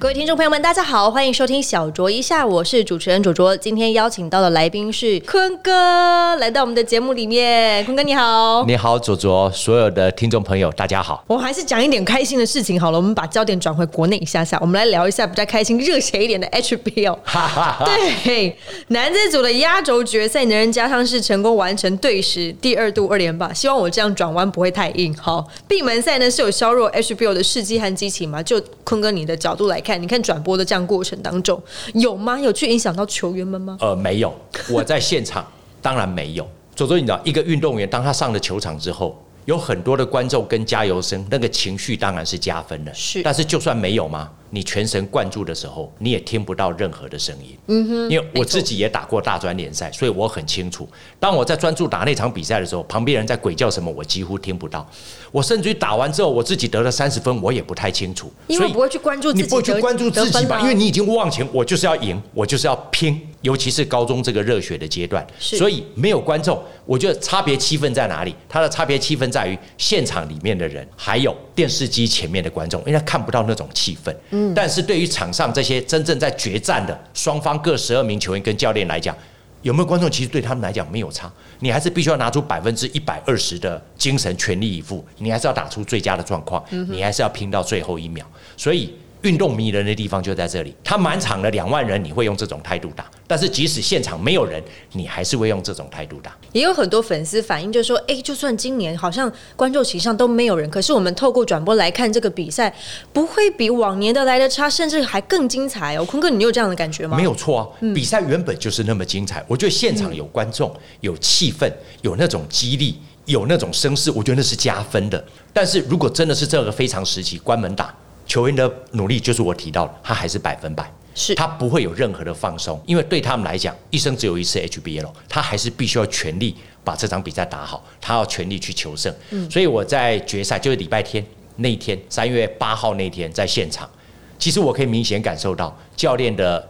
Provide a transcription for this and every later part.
各位听众朋友们，大家好，欢迎收听小卓一下，我是主持人卓卓。今天邀请到的来宾是坤哥，来到我们的节目里面。坤哥你好，你好，卓卓，所有的听众朋友，大家好。我还是讲一点开心的事情好了，我们把焦点转回国内一下下，我们来聊一下比较开心、热血一点的 HBL。对，男子组的压轴决赛，男人加上是成功完成对时第二度二连霸，希望我这样转弯不会太硬。好，闭门赛呢是有削弱 HBL 的士气和激情吗？就坤哥你的角度来看。看，你看转播的这样过程当中有吗？有去影响到球员们吗？呃，没有，我在现场，当然没有。左左，你知道，一个运动员当他上了球场之后，有很多的观众跟加油声，那个情绪当然是加分的。是，但是就算没有吗？你全神贯注的时候，你也听不到任何的声音。嗯哼，因为我自己也打过大专联赛，所以我很清楚，当我在专注打那场比赛的时候，旁边人在鬼叫什么，我几乎听不到。我甚至于打完之后，我自己得了三十分，我也不太清楚。因为不会去关注，你不会去关注自己吧？因为你已经忘情，我就是要赢，我就是要拼。尤其是高中这个热血的阶段，所以没有观众，我觉得差别气氛在哪里？它的差别气氛在于现场里面的人，还有电视机前面的观众，因为他看不到那种气氛。嗯，但是对于场上这些真正在决战的双方各十二名球员跟教练来讲，有没有观众？其实对他们来讲没有差，你还是必须要拿出百分之一百二十的精神，全力以赴，你还是要打出最佳的状况，你还是要拼到最后一秒。所以。运动迷人的地方就在这里，他满场的两万人，你会用这种态度打；但是即使现场没有人，你还是会用这种态度打。也有很多粉丝反映，就说：“哎，就算今年好像观众席上都没有人，可是我们透过转播来看这个比赛，不会比往年的来的差，甚至还更精彩哦。”坤哥，你有这样的感觉吗？没有错啊，比赛原本就是那么精彩。我觉得现场有观众、有气氛、有那种激励、有那种声势，我觉得那是加分的。但是如果真的是这个非常时期，关门打。球员的努力就是我提到的，他还是百分百，是他不会有任何的放松，因为对他们来讲，一生只有一次 HBL，他还是必须要全力把这场比赛打好，他要全力去求胜。嗯，所以我在决赛就是礼拜天那一天，三月八号那天在现场，其实我可以明显感受到教练的。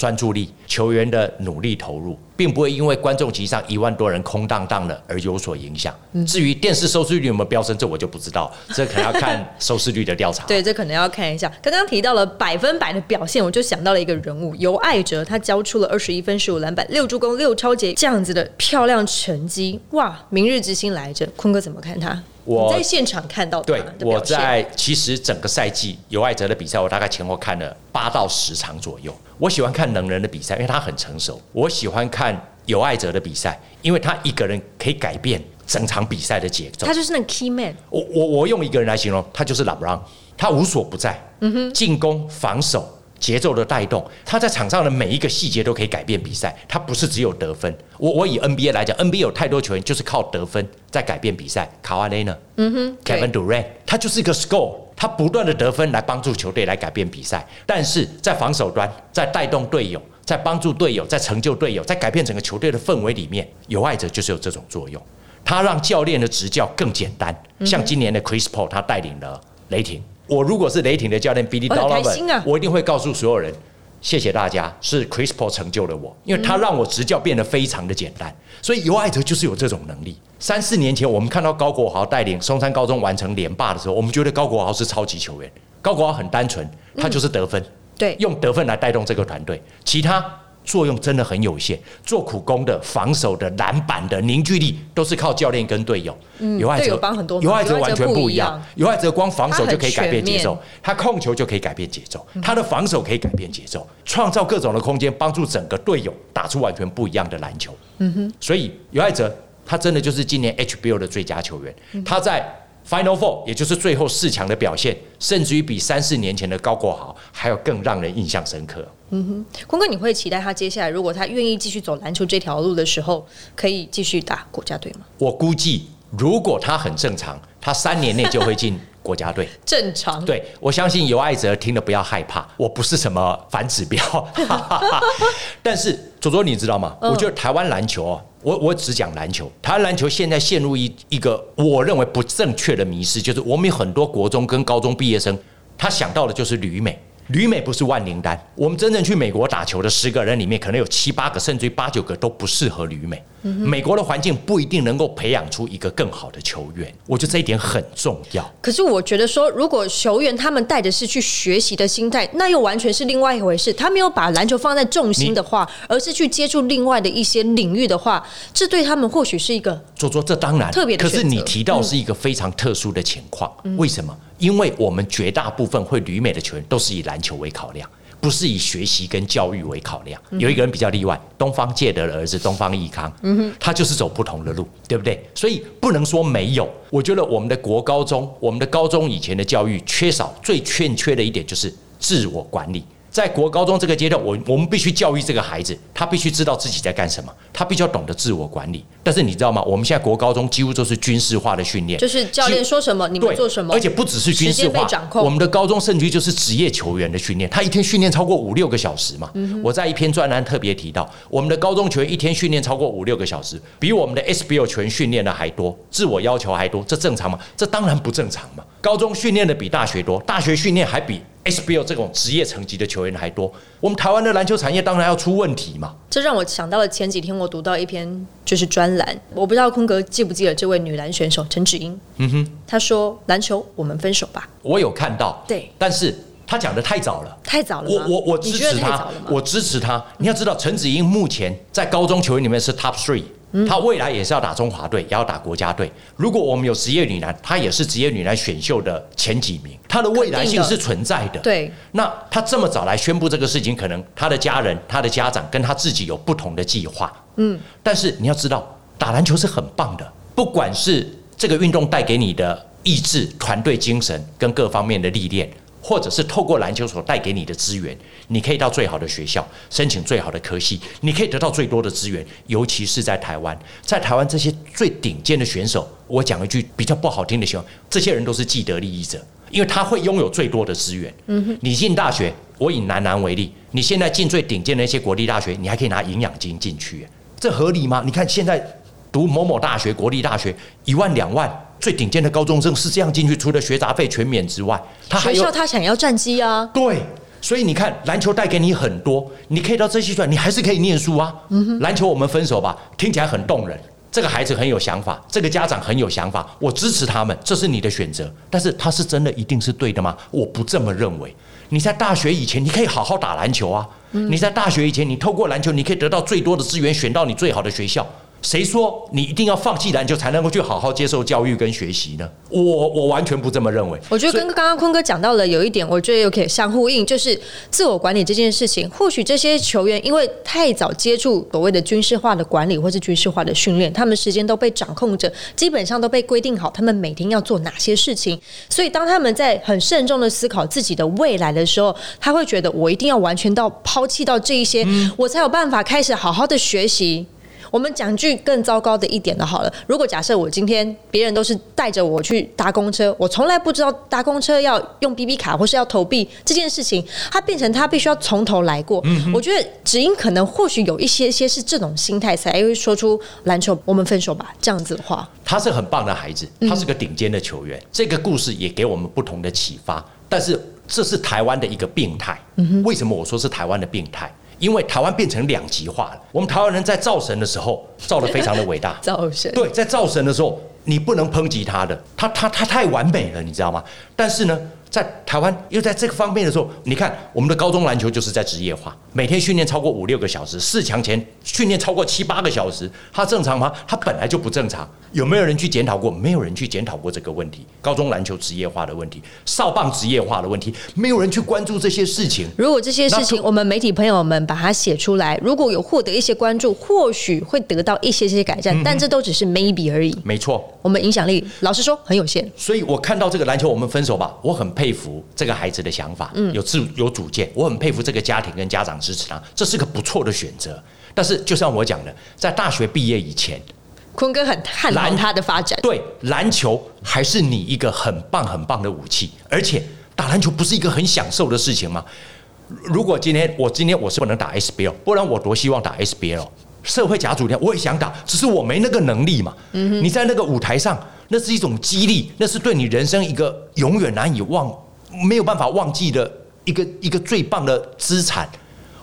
专注力，球员的努力投入，并不会因为观众席上一万多人空荡荡的而有所影响。至于电视收视率有没有飙升，这我就不知道，这可能要看收视率的调查。对，这可能要看一下。刚刚提到了百分百的表现，我就想到了一个人物，尤爱哲，他交出了二十一分、十五篮板、六助攻、六超节这样子的漂亮成绩。哇，明日之星来着，坤哥怎么看他？我在现场看到对，我在其实整个赛季尤爱哲的比赛，我大概前后看了八到十场左右。我喜欢看能人的比赛，因为他很成熟。我喜欢看有爱哲的比赛，因为他一个人可以改变整场比赛的节奏。他就是那个 key man。我我我用一个人来形容，他就是 LeBron，他无所不在。嗯哼，进攻、防守、节奏的带动，他在场上的每一个细节都可以改变比赛。他不是只有得分。我我以 NBA 来讲，NBA 有太多球员就是靠得分在改变比赛。卡瓦雷呢？嗯哼，Kevin Durant，他就是一个 score。他不断的得分来帮助球队来改变比赛，但是在防守端，在带动队友，在帮助队友，在成就队友，在改变整个球队的氛围里面，有爱者就是有这种作用。他让教练的执教更简单，像今年的 Chris Paul，他带领了雷霆。我如果是雷霆的教练 Billy Donovan，我一定会告诉所有人。谢谢大家，是 Chris Paul 成就了我，因为他让我执教变得非常的简单。所以尤爱德就是有这种能力。三四年前，我们看到高国豪带领松山高中完成连霸的时候，我们觉得高国豪是超级球员。高国豪很单纯，他就是得分，对，用得分来带动这个团队，其他。作用真的很有限，做苦工的、防守的、篮板的凝聚力都是靠教练跟队友。有爱者帮很多，有爱者完全不一样。有爱者光防守就可以改变节奏，他控球就可以改变节奏，他的防守可以改变节奏，创造各种的空间，帮助整个队友打出完全不一样的篮球。嗯哼，所以有爱者他真的就是今年 HBO 的最佳球员，他在。Final Four，也就是最后四强的表现，甚至于比三四年前的高国豪还要更让人印象深刻。嗯哼，坤哥，你会期待他接下来如果他愿意继续走篮球这条路的时候，可以继续打国家队吗？我估计，如果他很正常，他三年内就会进国家队。正常。对，我相信有爱泽听了不要害怕，我不是什么反指标。但是左左，你知道吗？我觉得台湾篮球哦。我我只讲篮球，台湾篮球现在陷入一一个我认为不正确的迷失，就是我们有很多国中跟高中毕业生，他想到的就是旅美，旅美不是万灵丹，我们真正去美国打球的十个人里面，可能有七八个，甚至于八九个都不适合旅美。美国的环境不一定能够培养出一个更好的球员，我觉得这一点很重要。可是我觉得说，如果球员他们带的是去学习的心态，那又完全是另外一回事。他没有把篮球放在重心的话，而是去接触另外的一些领域的话，这对他们或许是一个做做这当然特别的。可是你提到是一个非常特殊的情况，为什么？因为我们绝大部分会旅美的球员都是以篮球为考量。不是以学习跟教育为考量，有一个人比较例外，东方介德的儿子东方益康，他就是走不同的路，对不对？所以不能说没有。我觉得我们的国高中，我们的高中以前的教育缺少最欠缺的一点就是自我管理。在国高中这个阶段，我我们必须教育这个孩子，他必须知道自己在干什么，他必须要懂得自我管理。但是你知道吗？我们现在国高中几乎都是军事化的训练，就是教练说什么你们做什么，而且不只是军事化，我们的高中甚至就是职业球员的训练，他一天训练超过五六个小时嘛。我在一篇专栏特别提到，我们的高中球员一天训练超过五六个小时，比我们的 SBL 球员训练的还多，自我要求还多，这正常吗？这当然不正常嘛。高中训练的比大学多，大学训练还比。SBL 这种职业层级的球员还多，我们台湾的篮球产业当然要出问题嘛。这让我想到了前几天我读到一篇就是专栏，我不知道坤哥记不记得这位女篮选手陈芷英。嗯哼，她说篮球我们分手吧。我有看到，对，但是她讲的太早了，太早了。我我我支持她，我支持她。你要知道，陈芷英目前在高中球员里面是 Top Three。她未来也是要打中华队，也要打国家队。如果我们有职业女篮，她也是职业女篮选秀的前几名。她的未来性是存在的。对。那她这么早来宣布这个事情，可能她的家人、她的家长跟她自己有不同的计划。嗯。但是你要知道，打篮球是很棒的，不管是这个运动带给你的意志、团队精神跟各方面的历练。或者是透过篮球所带给你的资源，你可以到最好的学校申请最好的科系，你可以得到最多的资源。尤其是在台湾，在台湾这些最顶尖的选手，我讲一句比较不好听的话，这些人都是既得利益者，因为他会拥有最多的资源。嗯哼，你进大学，我以男篮为例，你现在进最顶尖的一些国立大学，你还可以拿营养金进去，这合理吗？你看现在读某某大学、国立大学，一万两万。最顶尖的高中生是这样进去，除了学杂费全免之外，他学校他想要战绩啊。对，所以你看篮球带给你很多，你可以到这些段，你还是可以念书啊。篮球我们分手吧，听起来很动人。这个孩子很有想法，这个家长很有想法，我支持他们，这是你的选择。但是他是真的一定是对的吗？我不这么认为。你在大学以前，你可以好好打篮球啊。你在大学以前，你透过篮球，你可以得到最多的资源，选到你最好的学校。谁说你一定要放弃篮球才能够去好好接受教育跟学习呢？我我完全不这么认为。我觉得跟刚刚坤哥讲到了有一点，我觉得又可以相呼应，就是自我管理这件事情。或许这些球员因为太早接触所谓的军事化的管理或是军事化的训练，他们时间都被掌控着，基本上都被规定好他们每天要做哪些事情。所以当他们在很慎重的思考自己的未来的时候，他会觉得我一定要完全到抛弃到这一些，我才有办法开始好好的学习。我们讲句更糟糕的一点的，好了。如果假设我今天别人都是带着我去搭公车，我从来不知道搭公车要用 B B 卡或是要投币这件事情，它变成他必须要从头来过。我觉得只因可能或许有一些些是这种心态，才会说出篮球我们分手吧这样子的话。他是很棒的孩子，他是个顶尖的球员。这个故事也给我们不同的启发，但是这是台湾的一个病态。为什么我说是台湾的病态？因为台湾变成两极化了。我们台湾人在造神的时候造的非常的伟大，造神对，在造神的时候你不能抨击他的，他他他太完美了，你知道吗？但是呢，在台湾又在这个方面的时候，你看我们的高中篮球就是在职业化，每天训练超过五六个小时，四强前训练超过七八个小时，它正常吗？它本来就不正常。有没有人去检讨过？没有人去检讨过这个问题。高中篮球职业化的问题，少棒职业化的问题，没有人去关注这些事情。如果这些事情我们媒体朋友们把它写出来，如果有获得一些关注，或许会得到一些些改善。但这都只是 maybe 而已。没错，我们影响力老实说很有限。所以我看到这个篮球，我们分手吧。我很佩服这个孩子的想法，有自有主见。我很佩服这个家庭跟家长支持他，这是个不错的选择。但是就像我讲的，在大学毕业以前。坤哥很看好他的发展。对，篮球还是你一个很棒很棒的武器，而且打篮球不是一个很享受的事情吗？如果今天我今天我是不能打 SBL，不然我多希望打 SBL。社会甲组天我也想打，只是我没那个能力嘛。嗯你在那个舞台上，那是一种激励，那是对你人生一个永远难以忘、没有办法忘记的一个一个最棒的资产。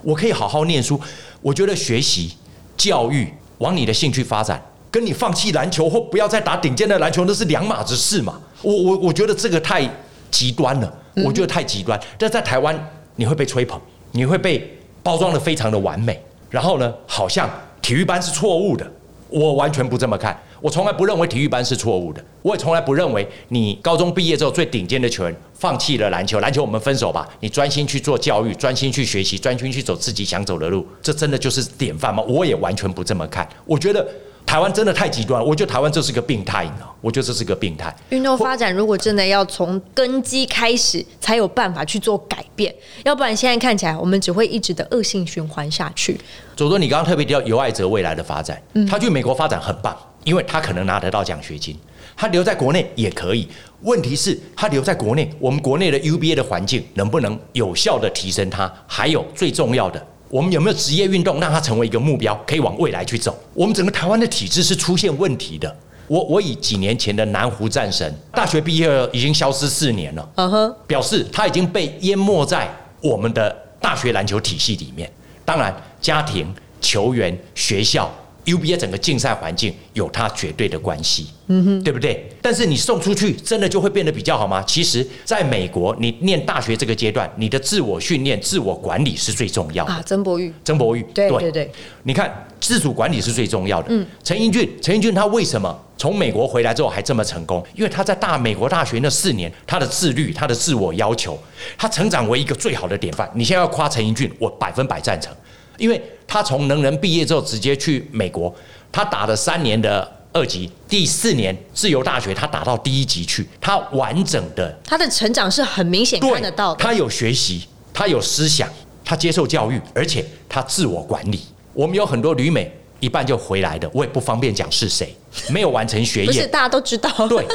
我可以好好念书，我觉得学习教育往你的兴趣发展，跟你放弃篮球或不要再打顶尖的篮球，那是两码子事嘛。我我我觉得这个太极端了，我觉得太极端。但在台湾，你会被吹捧，你会被包装的非常的完美，然后呢，好像体育班是错误的。我完全不这么看，我从来不认为体育班是错误的，我也从来不认为你高中毕业之后最顶尖的球员放弃了篮球，篮球我们分手吧，你专心去做教育，专心去学习，专心去走自己想走的路，这真的就是典范吗？我也完全不这么看，我觉得。台湾真的太极端，我觉得台湾这是个病态，你知道？我觉得这是个病态。运动发展如果真的要从根基开始，才有办法去做改变，要不然现在看起来我们只会一直的恶性循环下去。左左，你刚刚特别提到尤爱哲未来的发展，他去美国发展很棒，因为他可能拿得到奖学金，他留在国内也可以。问题是，他留在国内，我们国内的 UBA 的环境能不能有效的提升他？还有最重要的。我们有没有职业运动让他成为一个目标，可以往未来去走？我们整个台湾的体制是出现问题的。我我以几年前的南湖战神，大学毕业已经消失四年了，嗯哼，表示他已经被淹没在我们的大学篮球体系里面。当然，家庭、球员、学校。UBA 整个竞赛环境有它绝对的关系，嗯哼，对不对？但是你送出去真的就会变得比较好吗？其实，在美国，你念大学这个阶段，你的自我训练、自我管理是最重要的。啊，曾博玉，曾博玉，对对对，你看自主管理是最重要的。嗯，陈英俊，陈英俊他为什么从美国回来之后还这么成功？因为他在大美国大学那四年，他的自律、他的自我要求，他成长为一个最好的典范。你现在要夸陈英俊，我百分百赞成。因为他从能人毕业之后直接去美国，他打了三年的二级，第四年自由大学他打到第一级去，他完整的他的成长是很明显看得到的。他有学习，他有思想，他接受教育，而且他自我管理。我们有很多旅美一半就回来的，我也不方便讲是谁，没有完成学业，不是大家都知道。对。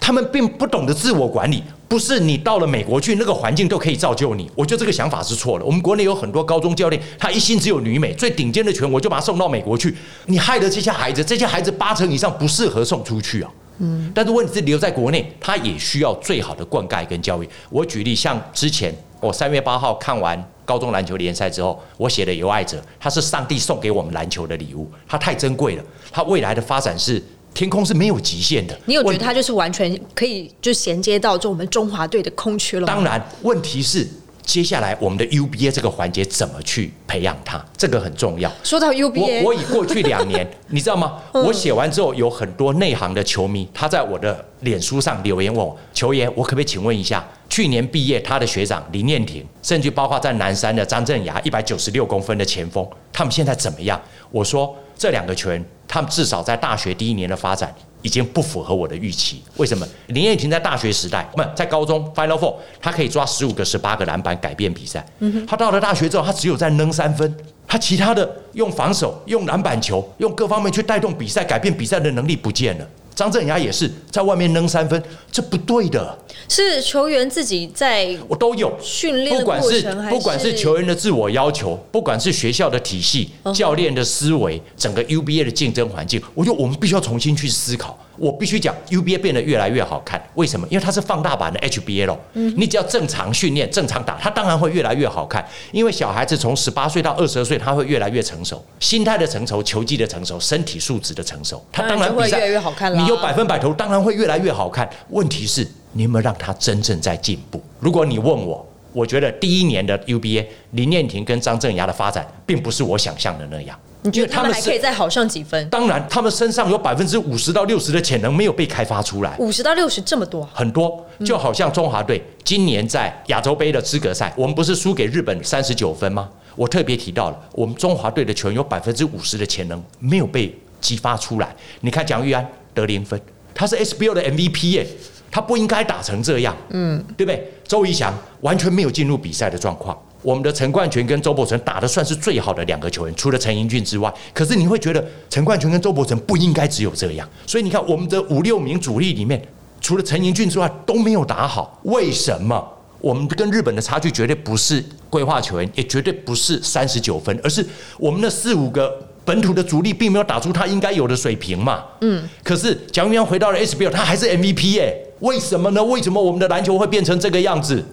他们并不懂得自我管理，不是你到了美国去，那个环境都可以造就你。我觉得这个想法是错的。我们国内有很多高中教练，他一心只有女美最顶尖的拳，我就把他送到美国去。你害得这些孩子，这些孩子八成以上不适合送出去啊。嗯，但是问题是留在国内，他也需要最好的灌溉跟教育。我举例，像之前我三月八号看完高中篮球联赛之后，我写的《有爱者》，他是上帝送给我们篮球的礼物，他太珍贵了，他未来的发展是。天空是没有极限的。你有觉得他就是完全可以就衔接到就我们中华队的空缺了？当然，问题是接下来我们的 UBA 这个环节怎么去培养它，这个很重要。说到 UBA，我我以过去两年，你知道吗？我写完之后，有很多内行的球迷，他在我的脸书上留言问我：球员，我可不可以请问一下，去年毕业他的学长林念婷，甚至包括在南山的张镇雅，一百九十六公分的前锋，他们现在怎么样？我说这两个球员。他们至少在大学第一年的发展已经不符合我的预期。为什么？林彦廷在大学时代，不在高中 Final Four，他可以抓十五个、十八个篮板改变比赛。他到了大学之后，他只有在扔三分，他其他的用防守、用篮板球、用各方面去带动比赛、改变比赛的能力不见了。张镇雅也是在外面扔三分，这不对的。是球员自己在，我都有训练不管是不管是球员的自我要求，不管是学校的体系、教练的思维，整个 UBA 的竞争环境，我觉得我们必须要重新去思考。我必须讲，UBA 变得越来越好看，为什么？因为它是放大版的 HBL。嗯，你只要正常训练、正常打，它当然会越来越好看。因为小孩子从十八岁到二十二岁，他会越来越成熟，心态的成熟、球技的成熟、身体素质的成熟，他当然会越来越好看了。你有百分百投，当然会越来越好看。问题是，你有没有让他真正在进步？如果你问我，我觉得第一年的 UBA 林念婷跟张镇雅的发展，并不是我想象的那样。你觉得他们还可以再好上几分？当然，他们身上有百分之五十到六十的潜能没有被开发出来。五十到六十这么多，很多，就好像中华队今年在亚洲杯的资格赛，我们不是输给日本三十九分吗？我特别提到了，我们中华队的球员有百分之五十的潜能没有被激发出来。你看蒋玉安得零分，他是 SBO 的 MVP 耶，他不应该打成这样，嗯，对不对？周怡翔完全没有进入比赛的状况。我们的陈冠群跟周伯成打的算是最好的两个球员，除了陈英俊之外。可是你会觉得陈冠群跟周伯成不应该只有这样，所以你看我们的五六名主力里面，除了陈英俊之外都没有打好。为什么？我们跟日本的差距绝对不是规划球员，也绝对不是三十九分，而是我们的四五个本土的主力并没有打出他应该有的水平嘛。嗯。可是蒋玉阳回到了 SBL，他还是 MVP 耶。为什么呢？为什么我们的篮球会变成这个样子？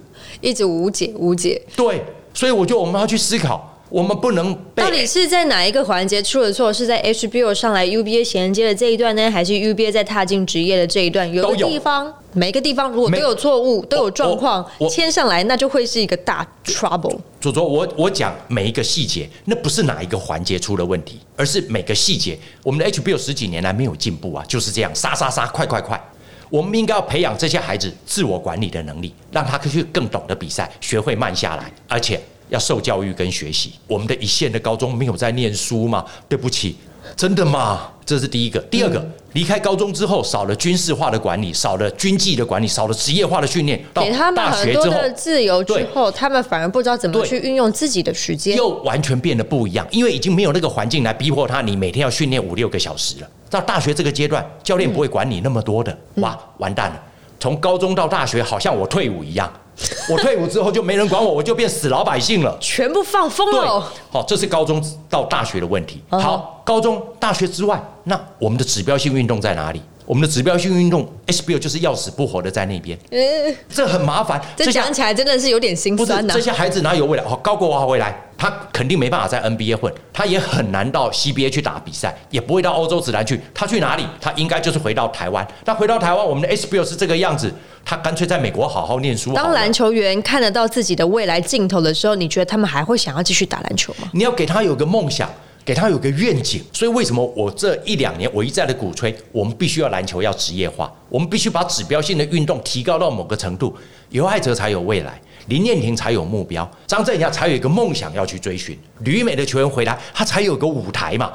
一直无解无解。对，所以我觉得我们要去思考。我们不能到底是在哪一个环节出了错？是在 HBO 上来 UBA 衔接的这一段呢，还是 UBA 在踏进职业的这一段？有的地方，每个地方如果都有错误、都有状况牵上来，那就会是一个大 trouble。左左，我我讲每一个细节，那不是哪一个环节出了问题，而是每个细节。我们的 HBO 十几年来没有进步啊，就是这样，杀杀杀，快快快。我们应该要培养这些孩子自我管理的能力，让他去更懂得比赛，学会慢下来，而且。要受教育跟学习，我们的一线的高中没有在念书嘛？对不起，真的吗？这是第一个。第二个，离开高中之后，少了军事化的管理，少了军纪的管理，少了职业化的训练，到大学之后的自由之后，他们反而不知道怎么去运用自己的时间，又完全变得不一样，因为已经没有那个环境来逼迫他，你每天要训练五六个小时了。到大学这个阶段，教练不会管你那么多的，哇，完蛋了！从高中到大学，好像我退伍一样。我退伍之后就没人管我，我就变死老百姓了，全部放风了。好，这是高中到大学的问题。好，高中、大学之外，那我们的指标性运动在哪里？我们的指标性运动 SBL 就是要死不活的在那边，这很麻烦。这讲起来真的是有点心酸呐。这些孩子哪有未来？好，高国华回来，他肯定没办法在 NBA 混，他也很难到 CBA 去打比赛，也不会到欧洲指篮去。他去哪里？他应该就是回到台湾。他回到台湾，我们的 SBL 是这个样子，他干脆在美国好好念书。当篮球员看得到自己的未来尽头的时候，你觉得他们还会想要继续打篮球吗？你要给他有个梦想。给他有个愿景，所以为什么我这一两年我一再的鼓吹，我们必须要篮球要职业化，我们必须把指标性的运动提高到某个程度，有爱者才有未来，林念婷才有目标，张镇雅才有一个梦想要去追寻，旅美的球员回来，他才有个舞台嘛。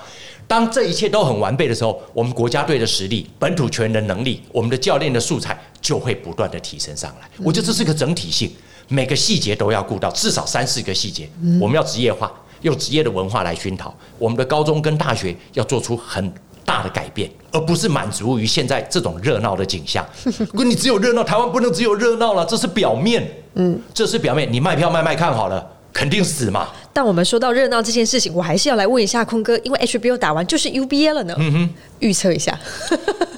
当这一切都很完备的时候，我们国家队的实力、本土球员的能力、我们的教练的素材就会不断的提升上来。我觉得这是个整体性，每个细节都要顾到，至少三四个细节，我们要职业化。用职业的文化来熏陶我们的高中跟大学，要做出很大的改变，而不是满足于现在这种热闹的景象。如 果你只有热闹，台湾不能只有热闹了，这是表面，嗯，这是表面。你卖票卖卖看好了，肯定死嘛。但我们说到热闹这件事情，我还是要来问一下坤哥，因为 HBO 打完就是 UBA 了呢。嗯哼，预测一下。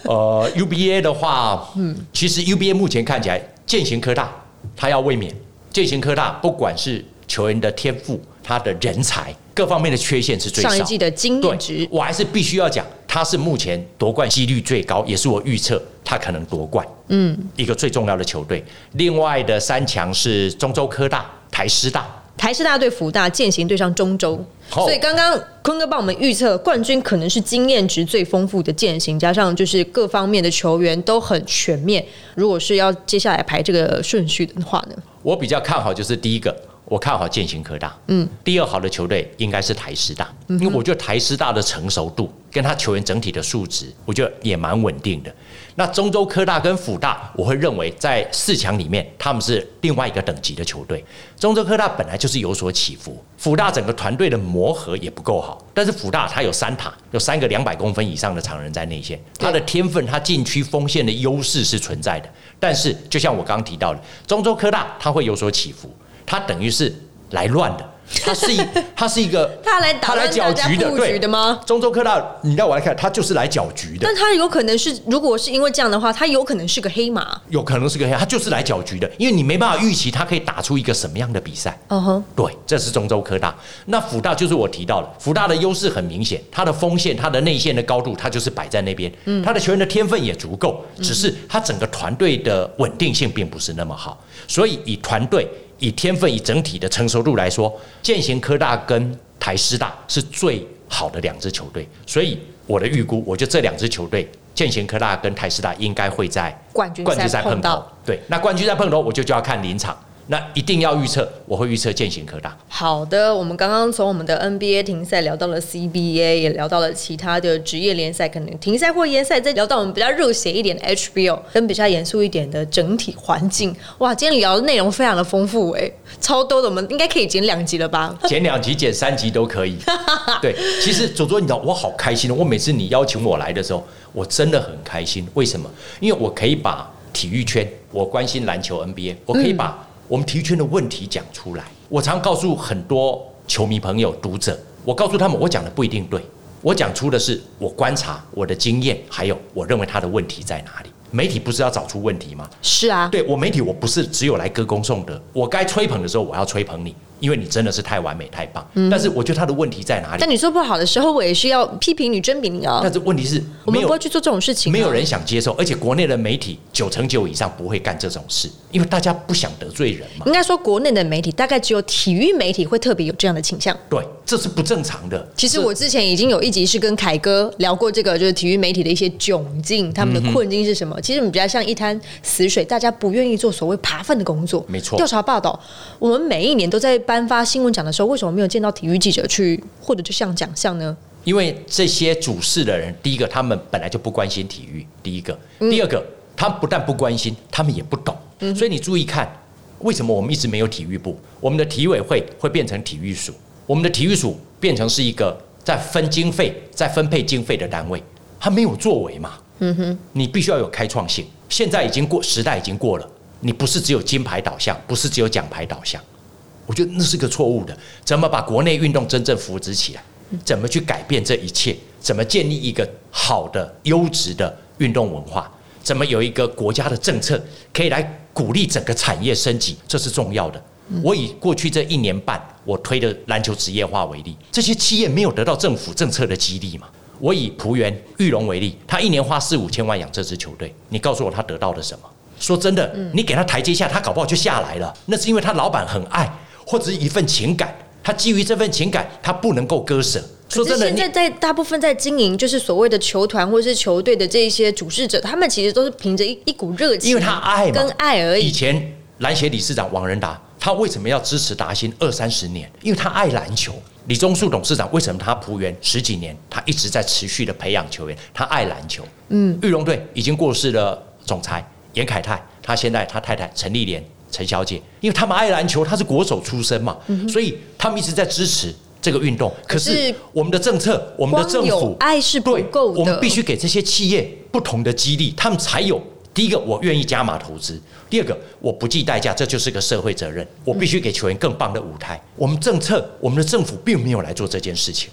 呃，UBA 的话，嗯，其实 UBA 目前看起来，践行科大他要卫冕，践行科大不管是球员的天赋。他的人才各方面的缺陷是最少。上一季的经验值，我还是必须要讲，他是目前夺冠几率最高，也是我预测他可能夺冠。嗯，一个最重要的球队。另外的三强是中州科大、台师大。台师大对福大，践行对上中州。所以刚刚坤哥帮我们预测，冠军可能是经验值最丰富的践行，加上就是各方面的球员都很全面。如果是要接下来排这个顺序的话呢？我比较看好就是第一个。我看好建行科大，嗯，第二好的球队应该是台师大，因为我觉得台师大的成熟度跟他球员整体的素质，我觉得也蛮稳定的。那中州科大跟辅大，我会认为在四强里面他们是另外一个等级的球队。中州科大本来就是有所起伏，辅大整个团队的磨合也不够好，但是辅大他有三塔，有三个两百公分以上的常人在内线，他的天分，他禁区锋线的优势是存在的。但是就像我刚刚提到的，中州科大他会有所起伏。他等于是来乱的。他是一，他是一个，他来他来搅局的，对的吗？中州科大，你让我来看，他就是来搅局的。但他有可能是，如果是因为这样的话，他有可能是个黑马，有可能是个黑，他就是来搅局的，因为你没办法预期他可以打出一个什么样的比赛。嗯哼，对，这是中州科大。那福大就是我提到了，福大的优势很明显，他的锋线、他的内线的高度，他就是摆在那边。嗯，他的球员的天分也足够，只是他整个团队的稳定性并不是那么好，所以以团队。以天分、以整体的成熟度来说，建行科大跟台师大是最好的两支球队，所以我的预估，我觉得这两支球队，建行科大跟台师大应该会在冠军赛碰头。对，那冠军赛碰头，我就就要看临场。那一定要预测，我会预测践行科大。好的，我们刚刚从我们的 NBA 停赛聊到了 CBA，也聊到了其他的职业联赛，可能停赛或延赛，再聊到我们比较热血一点的 HBO，跟比较严肃一点的整体环境。哇，今天聊的内容非常的丰富哎，超多的，我们应该可以剪两集了吧？剪两集、剪三集都可以。对，其实左左，你知道我好开心哦！我每次你邀请我来的时候，我真的很开心。为什么？因为我可以把体育圈，我关心篮球 NBA，我可以把。我们体育圈的问题讲出来，我常告诉很多球迷朋友、读者，我告诉他们，我讲的不一定对，我讲出的是我观察、我的经验，还有我认为他的问题在哪里。媒体不是要找出问题吗？是啊，对我媒体，我不是只有来歌功颂德，我该吹捧的时候我要吹捧你，因为你真的是太完美太棒。但是我觉得他的问题在哪里？但你做不好的时候，我也是要批评你、甄别你啊。但是问题是，我们不会去做这种事情，没有人想接受，而且国内的媒体九成九以上不会干这种事，因为大家不想得罪人嘛。应该说，国内的媒体大概只有体育媒体会特别有这样的倾向。对，这是不正常的。其实我之前已经有一集是跟凯哥聊过这个，就是体育媒体的一些窘境，他们的困境是什么？其实我们比较像一滩死水，大家不愿意做所谓扒粪的工作。没错，调查报道，我们每一年都在颁发新闻奖的时候，为什么没有见到体育记者去获得这项奖项呢？因为这些主事的人，第一个他们本来就不关心体育，第一个；第二个，他们不但不关心，他们也不懂。所以你注意看，为什么我们一直没有体育部？我们的体委会会变成体育署，我们的体育署变成是一个在分经费、在分配经费的单位，他没有作为嘛？嗯哼，你必须要有开创性。现在已经过时代，已经过了，你不是只有金牌导向，不是只有奖牌导向。我觉得那是个错误的。怎么把国内运动真正扶植起来？怎么去改变这一切？怎么建立一个好的、优质的运动文化？怎么有一个国家的政策可以来鼓励整个产业升级？这是重要的。我以过去这一年半我推的篮球职业化为例，这些企业没有得到政府政策的激励嘛？我以浦原玉龙为例，他一年花四五千万养这支球队，你告诉我他得到了什么？说真的，你给他台阶下，他搞不好就下来了。那是因为他老板很爱，或者是一份情感。他基于这份情感，他不能够割舍。说真的，现在在大部分在经营，就是所谓的球团或者是球队的这些主事者，他们其实都是凭着一一股热情，因为他爱跟爱而已。以前篮协理事长王仁达，他为什么要支持达新二三十年？因为他爱篮球。李宗树董事长为什么他仆员十几年，他一直在持续的培养球员，他爱篮球。嗯，玉龙队已经过世了总裁严凯泰，他现在他太太陈丽莲。陈小姐，因为他们爱篮球，他是国手出身嘛，所以他们一直在支持这个运动。可是我们的政策，我们的政府爱是不够的，我们必须给这些企业不同的激励，他们才有。第一个，我愿意加码投资；第二个，我不计代价，这就是个社会责任。我必须给球员更棒的舞台。我们政策，我们的政府并没有来做这件事情。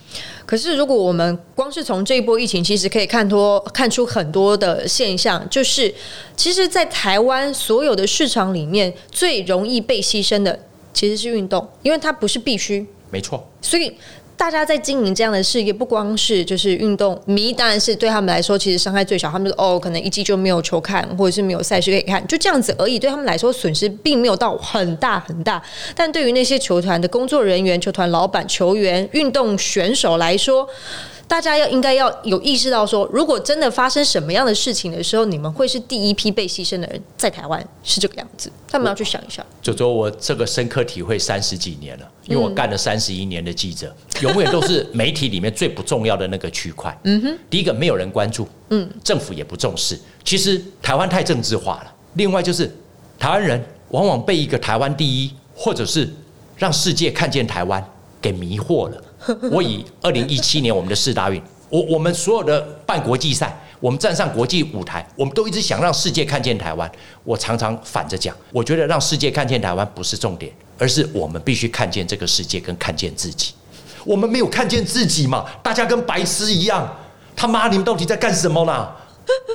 可是，如果我们光是从这一波疫情，其实可以看多看出很多的现象，就是其实，在台湾所有的市场里面，最容易被牺牲的其实是运动，因为它不是必须。没错。所以。大家在经营这样的事业，不光是就是运动迷，当然是对他们来说其实伤害最小。他们说哦，可能一季就没有球看，或者是没有赛事可以看，就这样子而已。对他们来说，损失并没有到很大很大。但对于那些球团的工作人员、球团老板、球员、运动选手来说，大家要应该要有意识到，说如果真的发生什么样的事情的时候，你们会是第一批被牺牲的人，在台湾是这个样子。他们要去想一下。就说我这个深刻体会三十几年了，因为我干了三十一年的记者，永远都是媒体里面最不重要的那个区块。嗯哼，第一个没有人关注，嗯，政府也不重视。其实台湾太政治化了。另外就是台湾人往往被一个台湾第一，或者是让世界看见台湾给迷惑了。我以二零一七年我们的四大运，我我们所有的办国际赛，我们站上国际舞台，我们都一直想让世界看见台湾。我常常反着讲，我觉得让世界看见台湾不是重点，而是我们必须看见这个世界跟看见自己。我们没有看见自己嘛？大家跟白痴一样，他妈你们到底在干什么呢？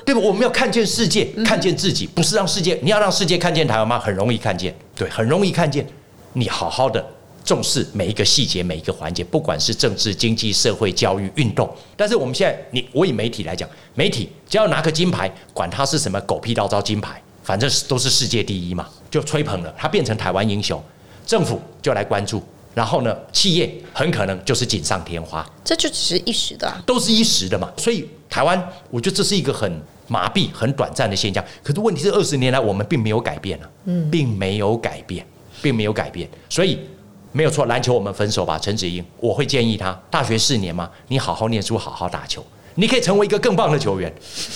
对吧？我们要看见世界，看见自己，不是让世界。你要让世界看见台湾吗？很容易看见，对，很容易看见。你好好的。重视每一个细节，每一个环节，不管是政治、经济、社会、教育、运动。但是我们现在，你我以媒体来讲，媒体只要拿个金牌，管它是什么狗屁倒招金牌，反正都是世界第一嘛，就吹捧了，它变成台湾英雄，政府就来关注，然后呢，企业很可能就是锦上添花，这就只是一时的，都是一时的嘛。所以台湾，我觉得这是一个很麻痹、很短暂的现象。可是问题是，二十年来我们并没有改变啊，嗯，并没有改变，并没有改变，所以。没有错，篮球我们分手吧，陈子英，我会建议他，大学四年嘛，你好好念书，好好打球，你可以成为一个更棒的球员，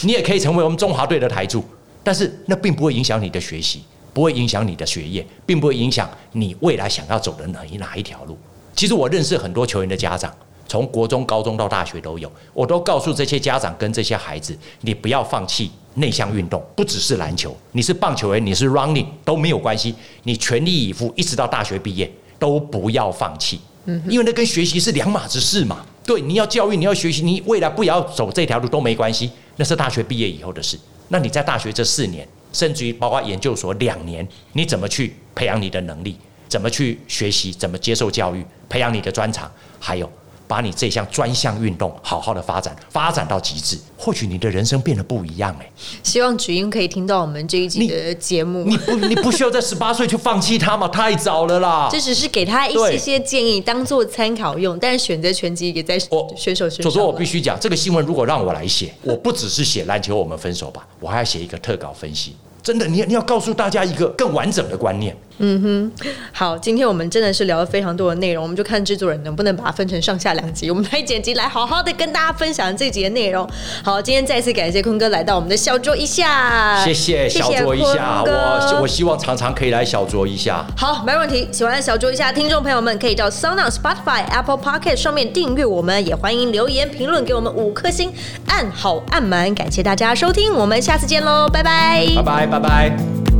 你也可以成为我们中华队的台柱，但是那并不会影响你的学习，不会影响你的学业，并不会影响你未来想要走的哪一哪一条路。其实我认识很多球员的家长，从国中、高中到大学都有，我都告诉这些家长跟这些孩子，你不要放弃内向运动，不只是篮球，你是棒球员，你是 running 都没有关系，你全力以赴，一直到大学毕业。都不要放弃，嗯，因为那跟学习是两码子事嘛。对，你要教育，你要学习，你未来不要走这条路都没关系，那是大学毕业以后的事。那你在大学这四年，甚至于包括研究所两年，你怎么去培养你的能力？怎么去学习？怎么接受教育？培养你的专长？还有。把你这项专项运动好好的发展，发展到极致，或许你的人生变得不一样哎。希望菊英可以听到我们这一集的节目。你不，你不需要在十八岁就放弃他嘛？太早了啦。这只是给他一些些建议，当做参考用。但是选择拳击也在选手身上。所以说我必须讲，这个新闻如果让我来写，我不只是写篮球我们分手吧，我还要写一个特稿分析。真的，你你要告诉大家一个更完整的观念。嗯哼，好，今天我们真的是聊了非常多的内容，我们就看制作人能不能把它分成上下两集，我们来剪辑，来好好的跟大家分享这集的内容。好，今天再次感谢坤哥来到我们的小桌一下，谢谢小酌一下，我我希望常常可以来小酌一下。好，没问题。喜欢小酌一下听众朋友们可以到 Sound、Spotify、Apple Pocket 上面订阅我们，也欢迎留言评论给我们五颗星，按好按满，感谢大家收听，我们下次见喽，拜拜，拜拜拜拜。